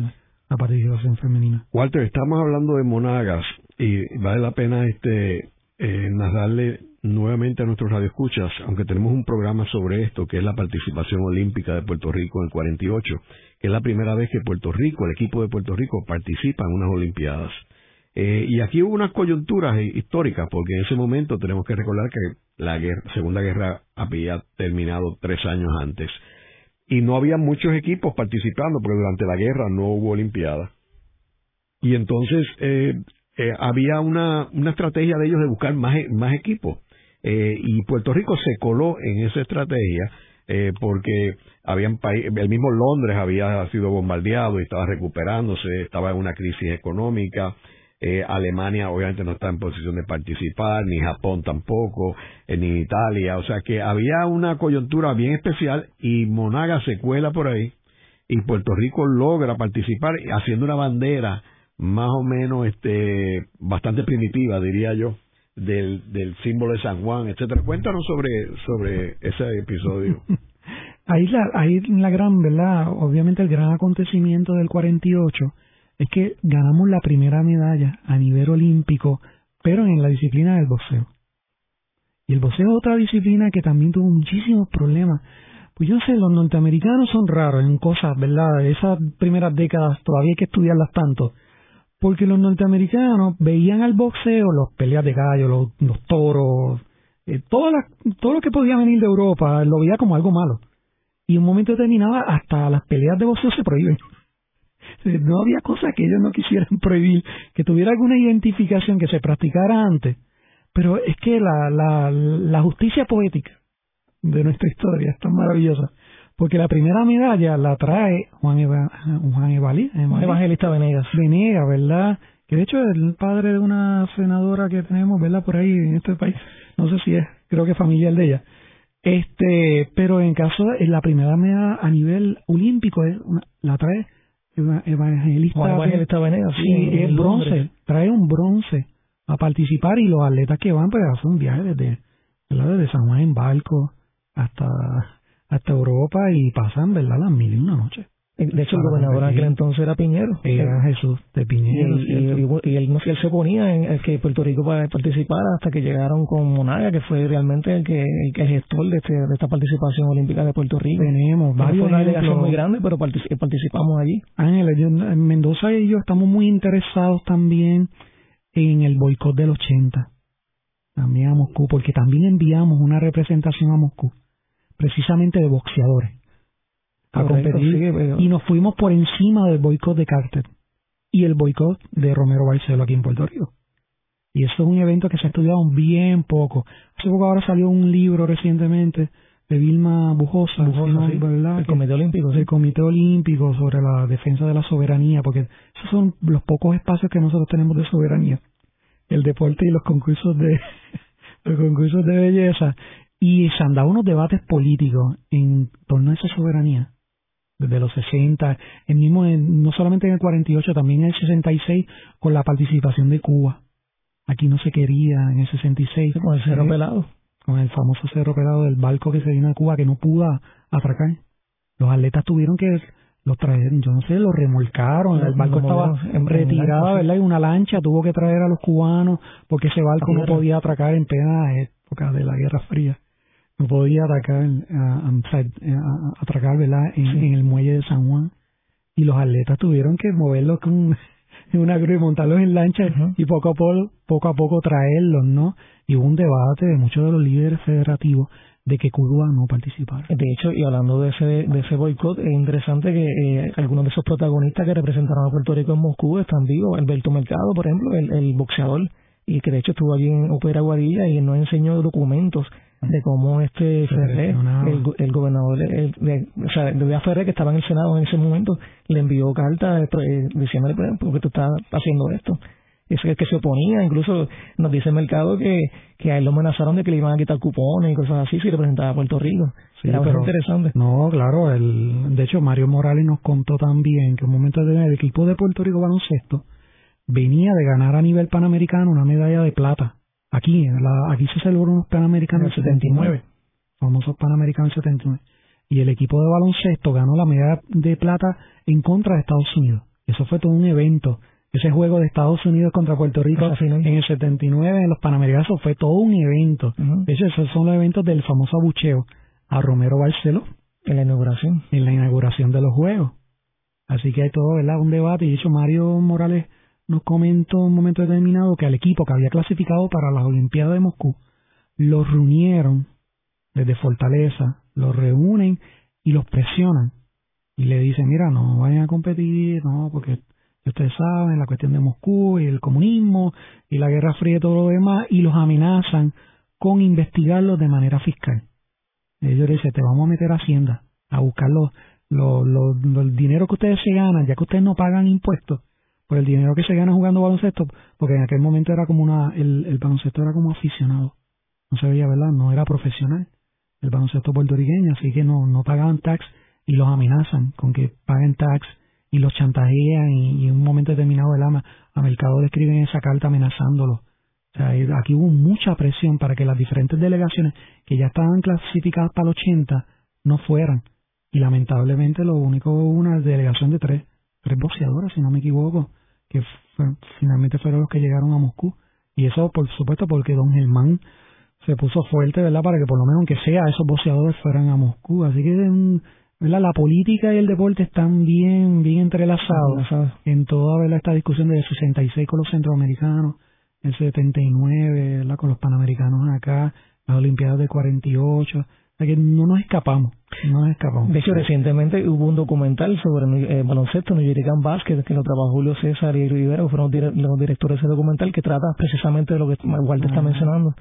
la participación femenina. Walter, estamos hablando de monagas y vale la pena este eh, narrarle nuevamente a nuestros radioescuchas, aunque tenemos un programa sobre esto, que es la participación olímpica de Puerto Rico en el 48, que es la primera vez que Puerto Rico, el equipo de Puerto Rico, participa en unas Olimpiadas. Eh, y aquí hubo unas coyunturas históricas, porque en ese momento tenemos que recordar que la Segunda Guerra había terminado tres años antes. Y no había muchos equipos participando, porque durante la guerra no hubo Olimpiadas. Y entonces eh, eh, había una, una estrategia de ellos de buscar más, más equipos. y Puerto Rico se coló en esa estrategia porque habían el mismo Londres había sido bombardeado y estaba recuperándose, estaba en una crisis económica, eh, Alemania obviamente no está en posición de participar, ni Japón tampoco, eh, ni Italia, o sea que había una coyuntura bien especial y Monaga se cuela por ahí y Puerto Rico logra participar haciendo una bandera más o menos este bastante primitiva diría yo del, del símbolo de San Juan, etcétera. Cuéntanos sobre sobre ese episodio. ahí la ahí la gran, ¿verdad? Obviamente el gran acontecimiento del 48 es que ganamos la primera medalla a nivel olímpico, pero en la disciplina del boxeo. Y el boxeo es otra disciplina que también tuvo muchísimos problemas. Pues yo sé, los norteamericanos son raros en cosas, ¿verdad? Esas primeras décadas todavía hay que estudiarlas tanto. Porque los norteamericanos veían al boxeo, los peleas de gallo, los, toros, eh, todo, todo lo que podía venir de Europa, lo veía como algo malo. Y en un momento determinado hasta las peleas de boxeo se prohíben. No había cosa que ellos no quisieran prohibir, que tuviera alguna identificación que se practicara antes. Pero es que la, la, la justicia poética de nuestra historia es tan maravillosa, Porque la primera medalla la trae Juan, Juan Evangelista Venegas. Venegas, ¿verdad? Que de hecho es el padre de una senadora que tenemos, ¿verdad? Por ahí en este país. No sé si es, creo que familiar de ella. Este, pero en caso de la primera medalla a nivel olímpico es la trae evangelista, Evangelista Venegas, sí, es bronce, trae un bronce a participar y los atletas que van pues hacen un viaje desde, desde San Juan en barco hasta hasta Europa y pasan verdad las mil y una noches de hecho, el gobernador aquel entonces era Piñero. Era Jesús de Piñero. Y, y, él, no, él se ponía en que Puerto Rico participara hasta que llegaron con Monaga, que fue realmente el que el, gestor de, este, de esta participación olímpica de Puerto Rico. Tenemos varios. Fue una delegación muy grande, pero participamos allí. Ángel, en Mendoza y yo estamos muy interesados también en el boicot del 80. También a Moscú, porque también enviamos una representación a Moscú, precisamente de boxeadores a competir y nos fuimos por encima del boicot de Carter y el boicot de Romero Barceló aquí en Puerto Rico. Y eso es un evento que se ha estudiado bien poco. Hace poco ahora salió un libro recientemente de Vilma Bujosa, el Comité Olímpico. El Comité Olímpico sobre la defensa de la soberanía, porque esos son los pocos espacios que nosotros tenemos de soberanía. El deporte y los concursos de los concursos de belleza. Y se han dado unos debates políticos en torno a esa soberanía desde los 60, el mismo no solamente en el 48, también en el 66 con la participación de Cuba. Aquí no se quería en el 66. Con el cerro pelado. Con el famoso cerro pelado del barco que se vino a Cuba que no pudo atracar. Los atletas tuvieron que los traer, yo no sé, los remolcaron, el barco estaba retirado, ¿verdad? Y una lancha tuvo que traer a los cubanos porque ese barco no podía atracar en plena época de la Guerra Fría podía atacar, a, atracar ¿verdad? En, el muelle de San Juan y los atletas tuvieron que moverlos con una grúa y montarlos en lancha y poco a poco, poco a poco traerlos, ¿no? Y hubo un debate de muchos de los líderes federativos de que Cuba no participara. De hecho, y hablando de ese de ese boicot, es interesante que eh, algunos de esos protagonistas que representaron a Puerto Rico en Moscú están vivos. Alberto Mercado, por ejemplo, el, el boxeador, y que de hecho estuvo allí en Opera Guarilla y nos enseñó documentos de cómo este Ferrer, el, el, gobernador, el, de, o sea, de Ferrer, que estaba en el Senado en ese momento, le envió carta eh, diciéndole, pues, ¿por qué tú estás haciendo esto? Eso es que se oponía, incluso nos dice el mercado que, que a él lo amenazaron de que le iban a quitar cupones y cosas así si representaba a Puerto Rico. Sí, Era pero, interesante. No, claro, el, de hecho Mario Morales nos contó también que un momento de el equipo de Puerto Rico baloncesto venía de ganar a nivel panamericano una medalla de plata Aquí, la, aquí se celebró unos Panamericanos en el 79, famosos Panamericanos en el 79. Y el equipo de baloncesto ganó la medalla de plata en contra de Estados Unidos. Eso fue todo un evento. Ese juego de Estados Unidos contra Puerto Rico en el 79 en los Panamericanos fue todo un evento. De hecho, esos son los eventos del famoso abucheo a Romero Barceló. En la inauguración. En la inauguración de los Juegos. Así que hay todo, ¿verdad? Un debate. Y de hecho, Mario Morales nos comentó en un momento determinado que al equipo que había clasificado para las Olimpiadas de Moscú los reunieron desde Fortaleza, los reúnen y los presionan y le dicen, mira, no vayan a competir, no, porque ustedes saben la cuestión de Moscú y el comunismo y la Guerra Fría y todo lo demás y los amenazan con investigarlos de manera fiscal. Ellos dicen, te vamos a meter a Hacienda a buscar los, los, los, el dinero que ustedes se ganan, ya que ustedes no pagan impuestos, por el dinero que se gana jugando baloncesto, porque en aquel momento era como una, el, el baloncesto era como aficionado, no se veía, ¿verdad? No era profesional el baloncesto puertorriqueño, así que no, no pagaban tax y los amenazan con que paguen tax y los chantajean y, en un momento determinado el ama a Mercado le escriben esa carta amenazándolo. O sea, aquí hubo mucha presión para que las diferentes delegaciones que ya estaban clasificadas para el 80 no fueran. Y lamentablemente lo único una delegación de tres, tres boxeadoras, si no me equivoco, que finalmente fueron los que llegaron a Moscú. Y eso, por supuesto, porque don Germán se puso fuerte, ¿verdad? Para que por lo menos, aunque sea, esos boxeadores fueran a Moscú. Así que, ¿verdad? La política y el deporte están bien, bien entrelazados en toda, ¿verdad? Esta discusión de 66 con los centroamericanos, el 79, ¿verdad? Con los panamericanos acá, las Olimpiadas de 48 que no nos escapamos, no escapamos. De hecho, recientemente hubo un documental sobre eh, baloncesto, New York Basket, que lo trabajó Julio César y Rivera, que fueron los directores de ese documental, que trata precisamente de lo que Walter está mencionando.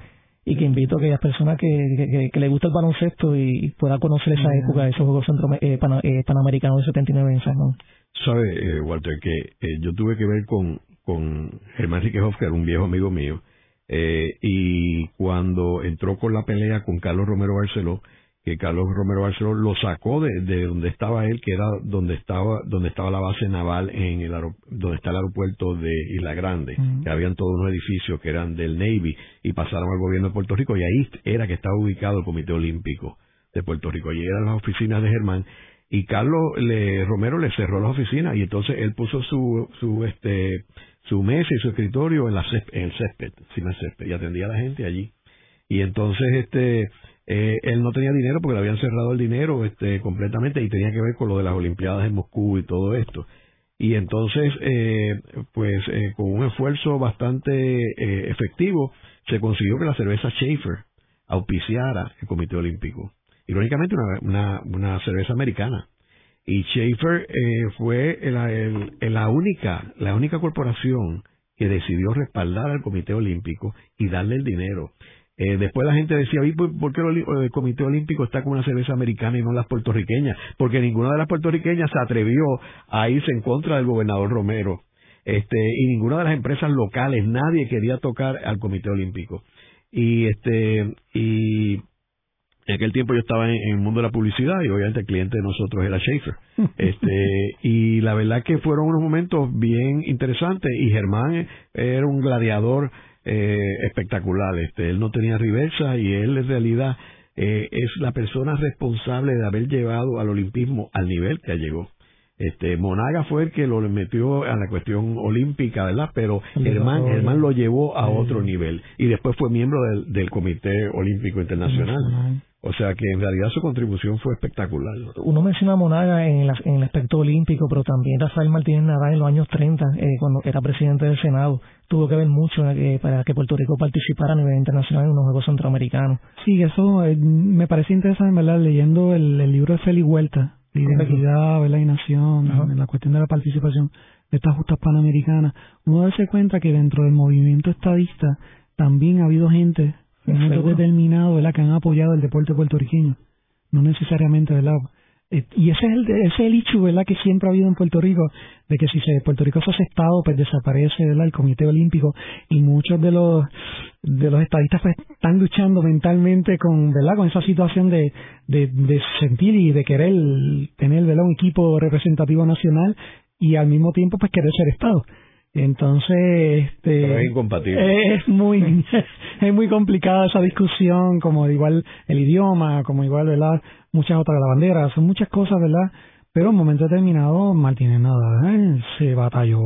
y que invito a aquellas personas que, que, le gusta el baloncesto y pueda conocer esa época de esos Juegos Centro, eh, eh, Panamericanos de 79 en San Juan. Sabe, eh, Walter, que yo tuve que ver con, con Germán Riquehoff, que era un viejo amigo mío, y cuando entró con la pelea con Carlos Romero Barceló, que Carlos Romero Barceló lo sacó de, de, donde estaba él, que era donde estaba donde estaba la base naval en el donde está el aeropuerto de Isla Grande, que habían todos unos edificios que eran del Navy y pasaron al gobierno de Puerto Rico y ahí era que estaba ubicado el Comité Olímpico de Puerto Rico. Allí eran las oficinas de Germán y Carlos le, Romero le cerró las oficinas y entonces él puso su su este su mesa y su escritorio en la en el césped, del césped y atendía a la gente allí. Y entonces este eh, él no tenía dinero porque le habían cerrado el dinero este, completamente y tenía que ver con lo de las Olimpiadas en Moscú y todo esto. Y entonces, eh, pues eh, con un esfuerzo bastante efectivo, se consiguió que la cerveza Schaefer auspiciara el Comité Olímpico. Irónicamente, una, una, cerveza americana. Y Schaefer fue la única, la única corporación que decidió respaldar al Comité Olímpico y darle el dinero. Eh, después la gente decía, ¿por qué el Comité Olímpico está con una cerveza americana y no las puertorriqueñas? Porque ninguna de las puertorriqueñas se atrevió a irse en contra del gobernador Romero. Este, y ninguna de las empresas locales, nadie quería tocar al Comité Olímpico. Y este, y en aquel tiempo yo estaba en, el mundo de la publicidad y obviamente el cliente de nosotros era Schaefer. Este, y la verdad que fueron unos momentos bien interesantes y Germán era un gladiador eh, espectacular. Este, él no tenía reversa y él en realidad eh, es la persona responsable de haber llevado al olimpismo al nivel que llegó. Este, Monaga fue el que lo metió a la cuestión olímpica, ¿verdad? Pero Germán, Germán lo llevó a otro nivel y después fue miembro del, del Comité Olímpico Internacional. O sea que en realidad su contribución fue espectacular. Uno menciona a Monaga en el, en el aspecto olímpico, pero también Rafael Martínez Nadal en los años 30, eh, cuando era presidente del Senado, tuvo que ver mucho eh, para que Puerto Rico participara a nivel internacional en unos Juegos Centroamericanos. Sí, eso eh, me parece interesante, ¿verdad? Leyendo el, libro de Feli Huerta, de Identidad, ¿verdad? Y Nación, en la cuestión de la participación de estas justas panamericanas, uno darse cuenta que dentro del movimiento estadista también ha habido gente en un momento determinado, ¿verdad? Que han apoyado el deporte puertorriqueño. No necesariamente, ¿verdad? Eh, y ese es el ese es el hecho, ¿verdad? Que siempre ha habido en Puerto Rico, de que si se, Puerto Rico se hace Estado, pues desaparece, ¿verdad? El Comité Olímpico y muchos de los de los estadistas pues, están luchando mentalmente con, ¿verdad? Con esa situación de, de, de sentir y de querer tener, ¿verdad? Un equipo representativo nacional y al mismo tiempo pues querer ser Estado. Entonces, este, es incompatible. Es muy, es muy complicada esa discusión, como igual el idioma, como igual, ¿verdad? Muchas otras, la bandera, son muchas cosas, ¿verdad? Pero en un momento determinado, Martínez nada, se batalló,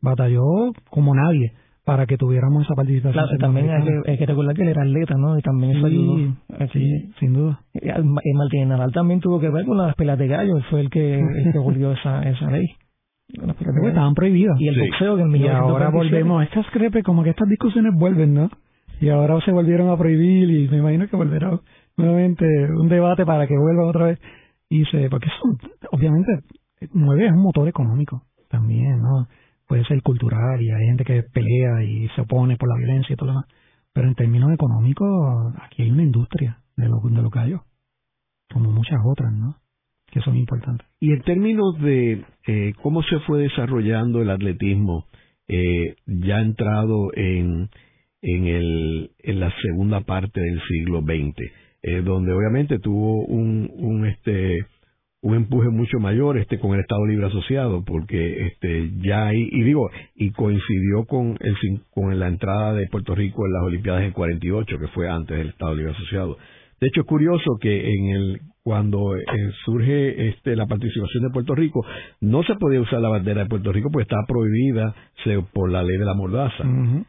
batalló como nadie para que tuviéramos esa participación. Claro, también hay que, recordar que él era atleta, ¿no? Y también eso ayudó. Sí, sin duda. Y Martínez Nadal también tuvo que ver con las pelas de gallo, fue el que, el que volvió esa, esa ley estaban prohibidas. Y el boxeo que Y ahora volvemos, estas crepe, como que estas discusiones vuelven, ¿no? Y ahora se volvieron a prohibir y me imagino que volverá nuevamente un debate para que vuelva otra vez. Y se, porque eso, obviamente, mueve es un motor económico también, ¿no? Puede ser cultural y hay gente que pelea y se opone por la violencia y todo lo demás. Pero en términos económicos, aquí hay una industria de lo, de lo que hay, como muchas otras, ¿no? Que son importantes. Y en términos de eh, cómo se fue desarrollando el atletismo, eh, ya entrado en, en, el, en la segunda parte del siglo XX, eh, donde obviamente tuvo un, un, este, un empuje mucho mayor este con el Estado Libre Asociado, porque este, ya hay, y digo, y coincidió con, el, con la entrada de Puerto Rico en las Olimpiadas en 48, que fue antes del Estado Libre Asociado. De hecho, es curioso que en el cuando eh, surge este, la participación de Puerto Rico, no se podía usar la bandera de Puerto Rico porque estaba prohibida por la ley de la mordaza.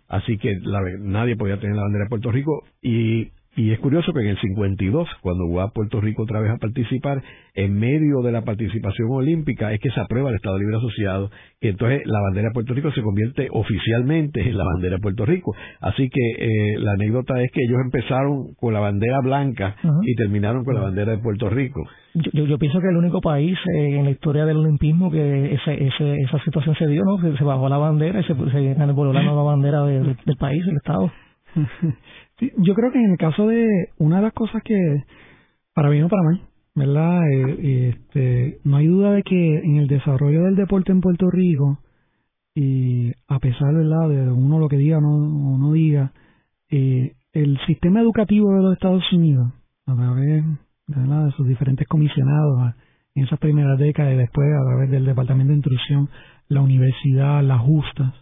Así que nadie podía tener la bandera de Puerto Rico y y es curioso que en el 52, cuando va a Puerto Rico otra vez a participar, en medio de la participación olímpica es que se aprueba el Estado Libre Asociado, y entonces la bandera de Puerto Rico se convierte oficialmente en la bandera de Puerto Rico. Así que eh, la anécdota es que ellos empezaron con la bandera blanca y terminaron con la bandera de Puerto Rico. Yo, yo, pienso que el único país eh, en la historia del olimpismo que ese, ese, esa situación se dio, ¿no? Que se bajó la bandera y se, se voló la nueva bandera del país, del Estado. yo creo que en el caso de una de las cosas que, para bien o para mal, ¿verdad? Eh, este, no hay duda de que en el desarrollo del deporte en Puerto Rico, y a pesar ¿verdad? de uno lo que diga o no, no diga, eh, el sistema educativo de los Estados Unidos, a través de sus diferentes comisionados en esas primeras décadas y después a través del Departamento de Instrucción, la universidad, las justas,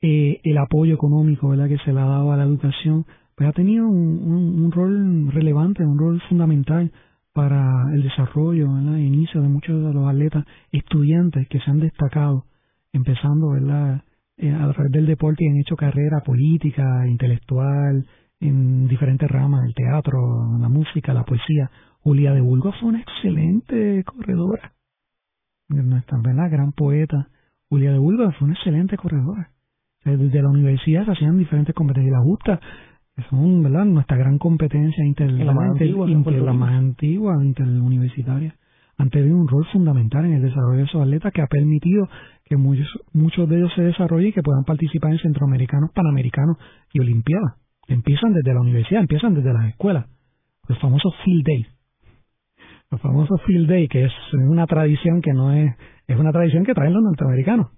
eh, el apoyo económico ¿verdad? que se le ha dado a la educación, pues ha tenido un, rol relevante, un rol fundamental para el desarrollo, el inicio de muchos de los atletas estudiantes que se han destacado, empezando ¿verdad? Eh, a través del deporte y han hecho carrera política, intelectual, en diferentes ramas, el teatro, la música, la poesía. Julia de Burgos fue una excelente corredora. Nuestra ¿verdad? gran poeta. Julia de Burgos fue una excelente corredora. desde la universidad se hacían diferentes competencias. La justa son ¿verdad? nuestra gran competencia inter, la más antigua, la más antigua interuniversitaria han tenido un rol fundamental en el desarrollo de esos atletas que ha permitido que muchos, muchos de ellos se desarrollen y que puedan participar en centroamericanos, panamericanos y olimpiadas. Empiezan desde la universidad, empiezan desde las escuelas. Los famosos field days. Los famosos field days, que es una tradición que no es, es una tradición que traen los norteamericanos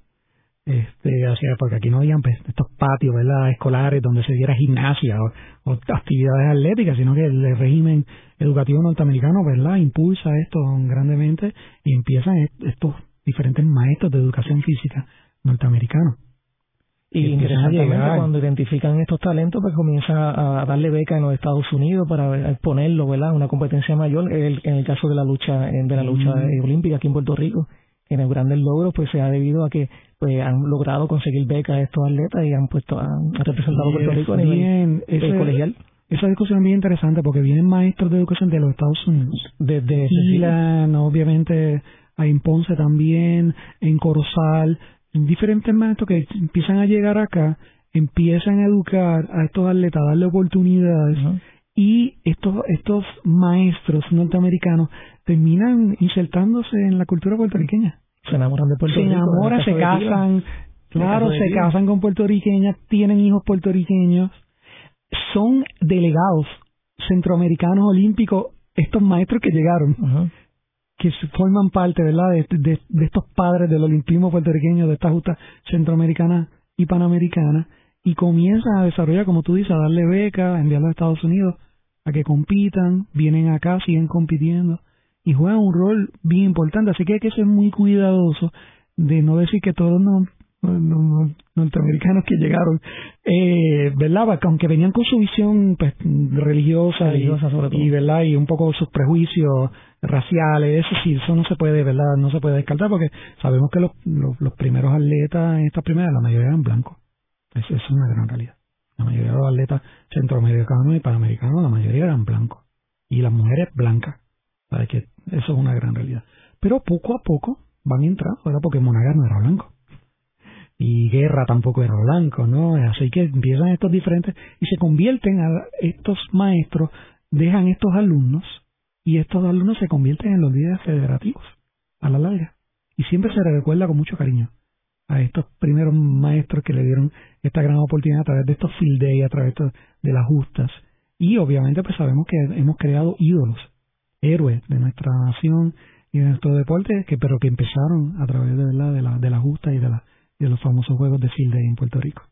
este, o porque aquí no habían pues, estos patios ¿verdad? escolares donde se diera gimnasia o, actividades atléticas, sino que el régimen educativo norteamericano ¿verdad? impulsa esto grandemente y empiezan estos diferentes maestros de educación física norteamericanos. Y interesantemente cuando identifican estos talentos, pues comienzan a, darle beca en los Estados Unidos para exponerlo, ¿verdad? Una competencia mayor, en el caso de la lucha de la lucha mm. olímpica aquí en Puerto Rico en el grandes logros pues se ha debido a que pues han logrado conseguir becas a estos atletas y han puesto han representado a Puerto Rico a nivel eh, colegial. esa discusión es bien interesante porque vienen maestros de educación de los Estados Unidos. Desde Milan obviamente en Ponce también en Corozal diferentes maestros que empiezan a llegar acá empiezan a educar a estos atletas a darle oportunidades y estos estos maestros norteamericanos terminan insertándose en la cultura puertorriqueña. Se enamoran de Puerto se Rico. Se enamoran, se casan, claro, se casan con puertorriqueñas, tienen hijos puertorriqueños, son delegados centroamericanos olímpicos, estos maestros que llegaron, que forman parte, ¿verdad?, de, de, estos padres del olimpismo puertorriqueño, de esta justa centroamericana y panamericana, y comienzan a desarrollar, como tú dices, a darle becas, a enviarlos a Estados Unidos a que compitan, vienen acá, siguen compitiendo y juegan un rol bien importante. Así que hay que ser muy cuidadoso de no decir que todos los norteamericanos que llegaron, eh, ¿verdad? aunque venían con su visión pues, religiosa, y, ¿verdad? y un poco sus prejuicios raciales, eso sí, eso no se puede, ¿verdad? No se puede descartar porque sabemos que los, los, primeros atletas en estas primeras, la mayoría eran blancos. Eso es una gran realidad. La mayoría de los atletas centroamericanos y panamericanos, la mayoría eran blancos. Y las mujeres blancas. ¿Sabes que eso es una gran realidad. Pero poco a poco van entrando, ¿verdad? Porque Monagas no era blanco. Y Guerra tampoco era blanco, ¿no? Así que empiezan estos diferentes y se convierten a estos maestros, dejan estos alumnos y estos alumnos se convierten en los líderes federativos a la larga. Y siempre se recuerda con mucho cariño a estos primeros maestros que le dieron esta gran oportunidad a través de estos field day, a través de las justas. Y obviamente pues sabemos que hemos creado ídolos héroes de nuestra nación y de nuestro deporte, que pero que empezaron a través de, ¿verdad? de, la, de la justa y de, la, de los famosos Juegos de Field Day en Puerto Rico.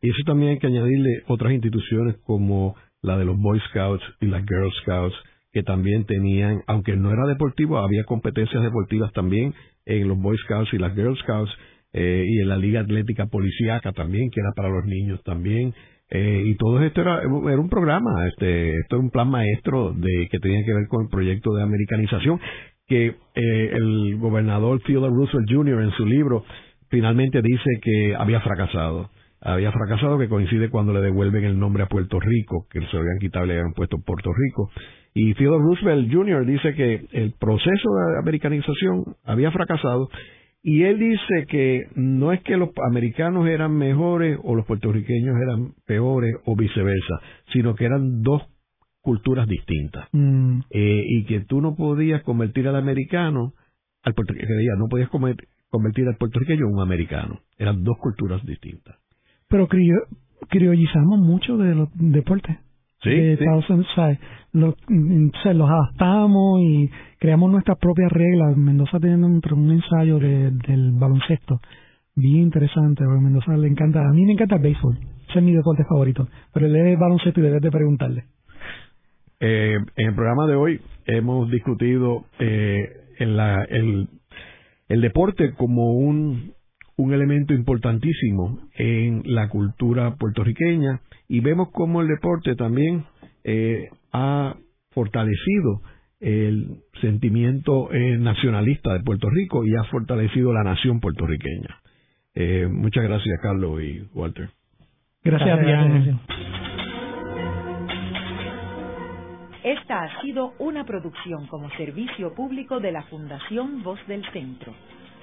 Y eso también hay que añadirle otras instituciones como la de los Boy Scouts y las Girl Scouts, que también tenían, aunque no era deportivo, había competencias deportivas también en los Boy Scouts y las Girl Scouts, eh, y en la Liga Atlética Policiaca también, que era para los niños también. Eh, y todo esto era, era un programa, este, esto era un plan maestro de que tenía que ver con el proyecto de americanización que eh, el gobernador Theodore Roosevelt Jr. en su libro finalmente dice que había fracasado. Había fracasado que coincide cuando le devuelven el nombre a Puerto Rico, que se habían quitado y le habían puesto Puerto Rico. Y Theodore Roosevelt Jr. dice que el proceso de americanización había fracasado y él dice que no es que los americanos eran mejores o los puertorriqueños eran peores o viceversa, sino que eran dos culturas distintas. Mm. Eh, y que tú no podías convertir al americano, al puertorriqueño, no podías convertir al puertorriqueño en un americano. Eran dos culturas distintas. Pero criollizamos mucho de los deportes. Sí, Estados Unidos, Los, los adaptamos y creamos nuestras propias reglas. Mendoza teniendo un, ensayo del baloncesto bien interesante, porque a Mendoza le encanta, a mí me encanta el béisbol, ese es mi deporte favorito, pero él es baloncesto y debes de preguntarle. Eh, en el programa de hoy hemos discutido eh, en la, el, el deporte como un, un elemento importantísimo en la cultura puertorriqueña y vemos cómo el deporte también eh, ha fortalecido el sentimiento eh, nacionalista de Puerto Rico y ha fortalecido la nación puertorriqueña. Eh, muchas gracias, Carlos y Walter. Gracias, gracias. Esta ha sido una producción como servicio público de la Fundación Voz del Centro.